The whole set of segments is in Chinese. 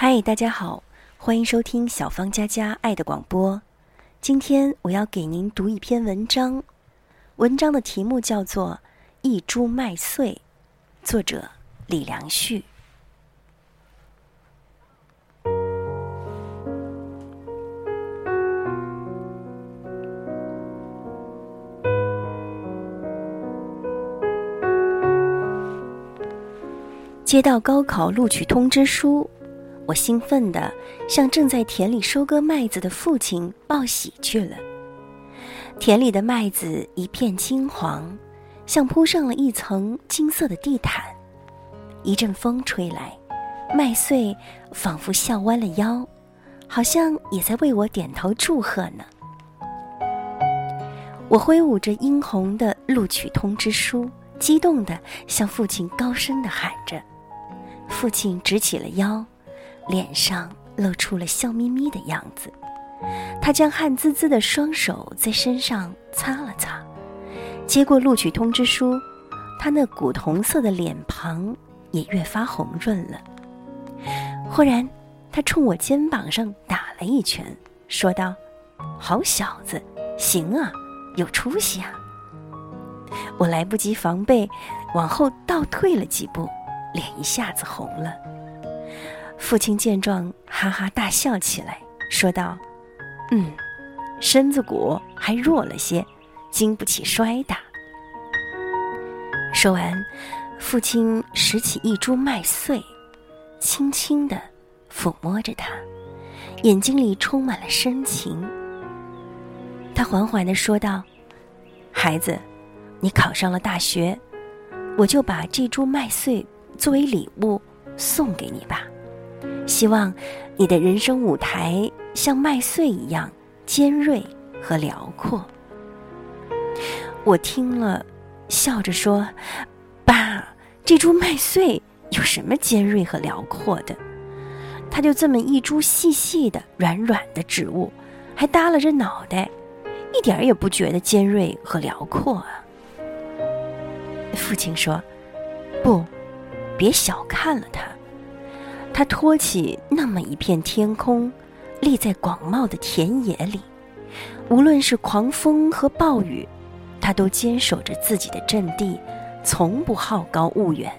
嗨，大家好，欢迎收听小芳佳佳爱的广播。今天我要给您读一篇文章，文章的题目叫做《一株麦穗》，作者李良旭。接到高考录取通知书。我兴奋地向正在田里收割麦子的父亲报喜去了。田里的麦子一片金黄，像铺上了一层金色的地毯。一阵风吹来，麦穗仿佛笑弯了腰，好像也在为我点头祝贺呢。我挥舞着殷红的录取通知书，激动地向父亲高声地喊着。父亲直起了腰。脸上露出了笑眯眯的样子，他将汗滋滋的双手在身上擦了擦，接过录取通知书，他那古铜色的脸庞也越发红润了。忽然，他冲我肩膀上打了一拳，说道：“好小子，行啊，有出息啊！”我来不及防备，往后倒退了几步，脸一下子红了。父亲见状，哈哈大笑起来，说道：“嗯，身子骨还弱了些，经不起摔打。”说完，父亲拾起一株麦穗，轻轻地抚摸着它，眼睛里充满了深情。他缓缓地说道：“孩子，你考上了大学，我就把这株麦穗作为礼物送给你吧。”希望你的人生舞台像麦穗一样尖锐和辽阔。我听了，笑着说：“爸，这株麦穗有什么尖锐和辽阔的？它就这么一株细细的、软软的植物，还耷拉着脑袋，一点也不觉得尖锐和辽阔啊。”父亲说：“不，别小看了它。”他托起那么一片天空，立在广袤的田野里，无论是狂风和暴雨，他都坚守着自己的阵地，从不好高骛远。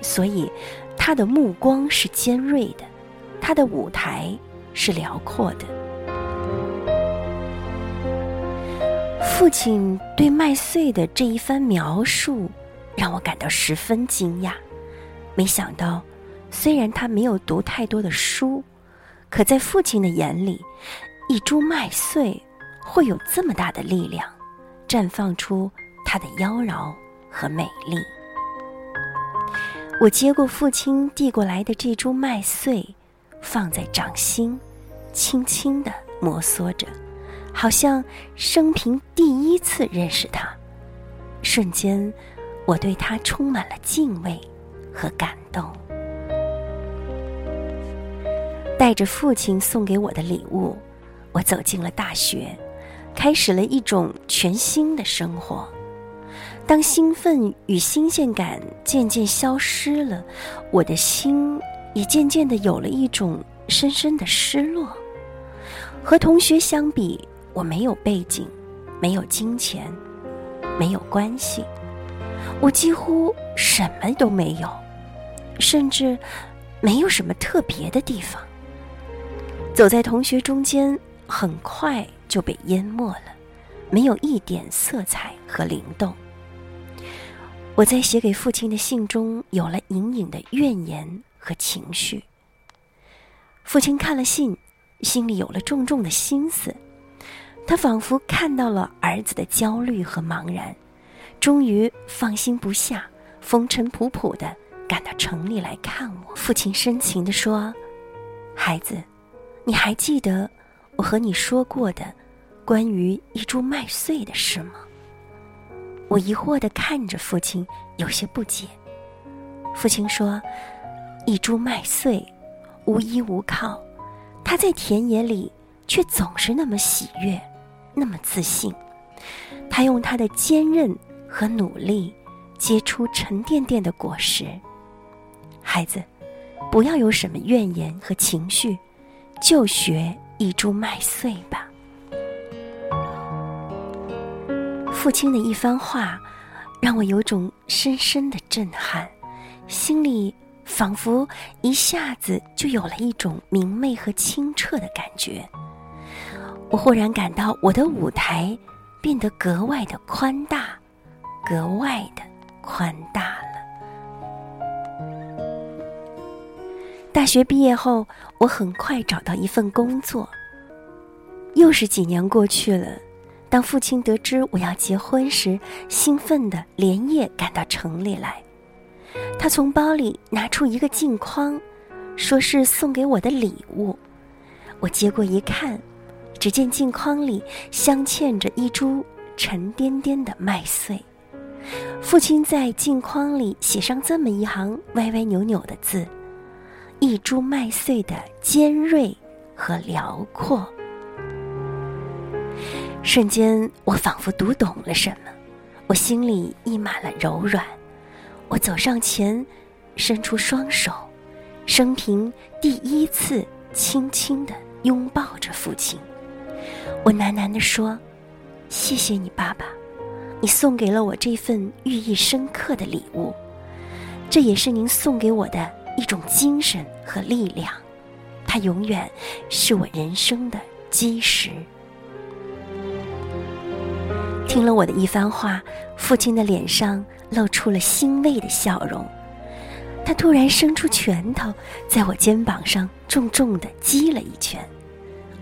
所以，他的目光是尖锐的，他的舞台是辽阔的。父亲对麦穗的这一番描述，让我感到十分惊讶。没想到。虽然他没有读太多的书，可在父亲的眼里，一株麦穗会有这么大的力量，绽放出它的妖娆和美丽。我接过父亲递过来的这株麦穗，放在掌心，轻轻地摩挲着，好像生平第一次认识它。瞬间，我对它充满了敬畏和感动。带着父亲送给我的礼物，我走进了大学，开始了一种全新的生活。当兴奋与新鲜感渐渐消失了，我的心也渐渐的有了一种深深的失落。和同学相比，我没有背景，没有金钱，没有关系，我几乎什么都没有，甚至没有什么特别的地方。走在同学中间，很快就被淹没了，没有一点色彩和灵动。我在写给父亲的信中有了隐隐的怨言和情绪。父亲看了信，心里有了重重的心思，他仿佛看到了儿子的焦虑和茫然，终于放心不下，风尘仆仆的赶到城里来看我。父亲深情地说：“孩子。”你还记得我和你说过的关于一株麦穗的事吗？我疑惑的看着父亲，有些不解。父亲说：“一株麦穗，无依无靠，它在田野里却总是那么喜悦，那么自信。它用它的坚韧和努力结出沉甸甸的果实。孩子，不要有什么怨言和情绪，就学一株麦穗吧。父亲的一番话，让我有种深深的震撼，心里仿佛一下子就有了一种明媚和清澈的感觉。我忽然感到我的舞台变得格外的宽大，格外的宽大大学毕业后，我很快找到一份工作。又是几年过去了，当父亲得知我要结婚时，兴奋的连夜赶到城里来。他从包里拿出一个镜框，说是送给我的礼物。我接过一看。只见镜框里镶嵌着一株沉甸甸的麦穗，父亲在镜框里写上这么一行歪歪扭扭的字：“一株麦穗的尖锐和辽阔。”瞬间，我仿佛读懂了什么，我心里溢满了柔软。我走上前，伸出双手，生平第一次轻轻地拥抱着父亲。我喃喃地说：“谢谢你，爸爸，你送给了我这份寓意深刻的礼物，这也是您送给我的一种精神和力量，它永远是我人生的基石。”听了我的一番话，父亲的脸上露出了欣慰的笑容，他突然伸出拳头，在我肩膀上重重的击了一拳。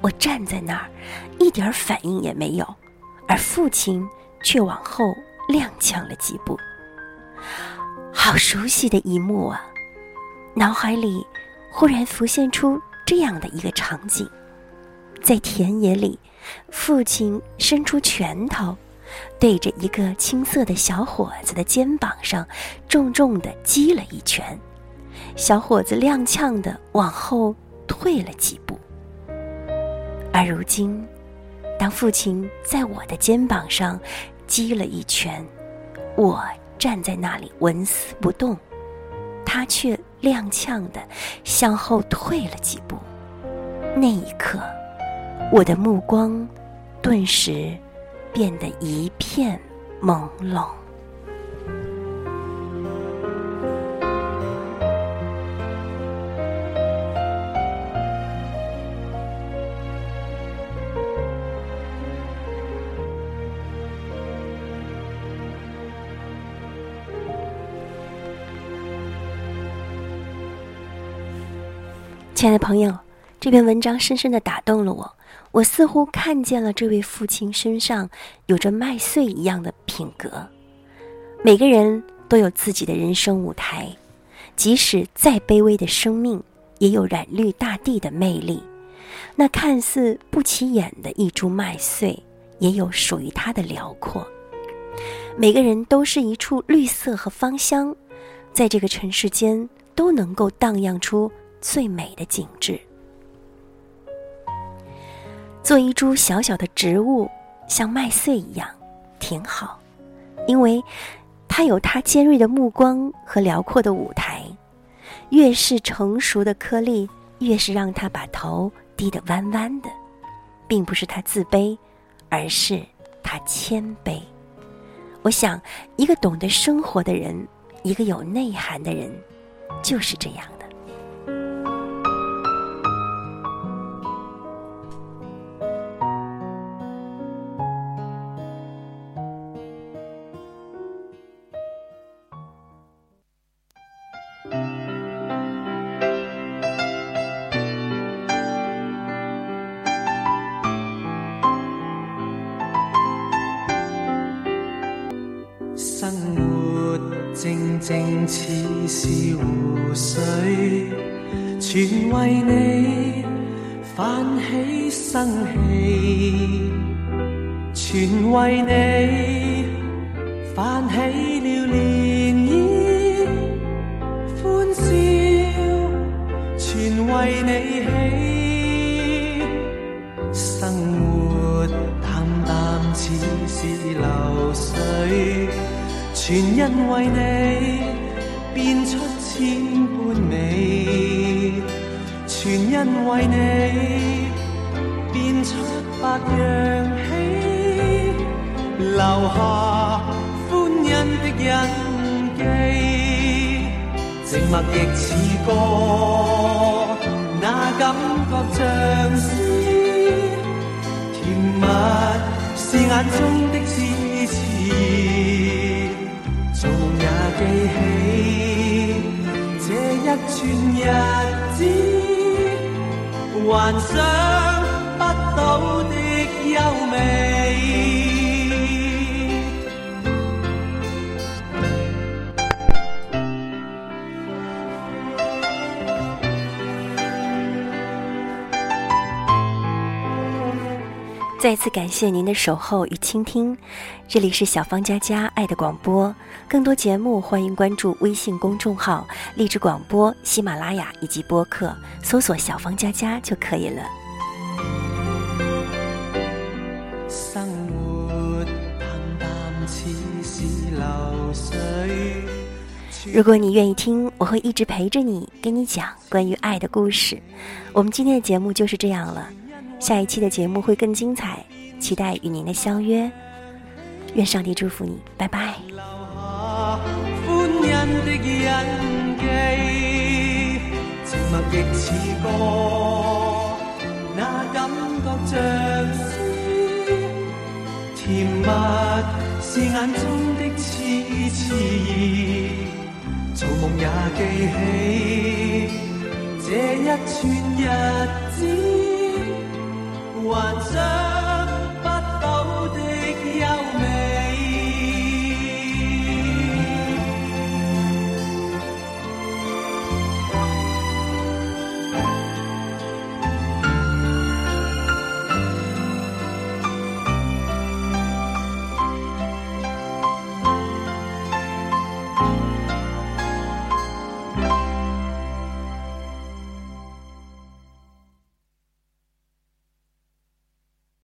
我站在那儿，一点反应也没有，而父亲却往后踉跄了几步。好熟悉的一幕啊！脑海里忽然浮现出这样的一个场景：在田野里，父亲伸出拳头，对着一个青涩的小伙子的肩膀上重重的击了一拳，小伙子踉跄的往后退了几步。而如今，当父亲在我的肩膀上击了一拳，我站在那里纹丝不动，他却踉跄的向后退了几步。那一刻，我的目光顿时变得一片朦胧。亲爱的朋友，这篇文章深深的打动了我。我似乎看见了这位父亲身上有着麦穗一样的品格。每个人都有自己的人生舞台，即使再卑微的生命，也有染绿大地的魅力。那看似不起眼的一株麦穗，也有属于它的辽阔。每个人都是一处绿色和芳香，在这个尘世间都能够荡漾出。最美的景致。做一株小小的植物，像麦穗一样，挺好，因为它有它尖锐的目光和辽阔的舞台。越是成熟的颗粒，越是让它把头低得弯弯的，并不是它自卑，而是它谦卑。我想，一个懂得生活的人，一个有内涵的人，就是这样。似是湖水，全为你泛起生气，全为你泛起了涟漪，欢笑，全为你起，生活淡淡似是流水。全因为你因为你变出百样喜，留下欢欣的印记。静默亦似歌，那感觉像诗，甜蜜是眼中的痴痴。做梦也记起这一串日子，幻想不到的优美。再次感谢您的守候与倾听，这里是小芳佳佳爱的广播。更多节目，欢迎关注微信公众号“励志广播”、喜马拉雅以及播客，搜索“小芳佳佳”就可以了。如果你愿意听，我会一直陪着你，跟你讲关于爱的故事。我们今天的节目就是这样了。下一期的节目会更精彩，期待与您的相约。愿上帝祝福你，拜拜。欢欣的印记，沉默亦似歌，那感觉像诗，甜蜜是眼中的痴痴，做梦也记起这一串日。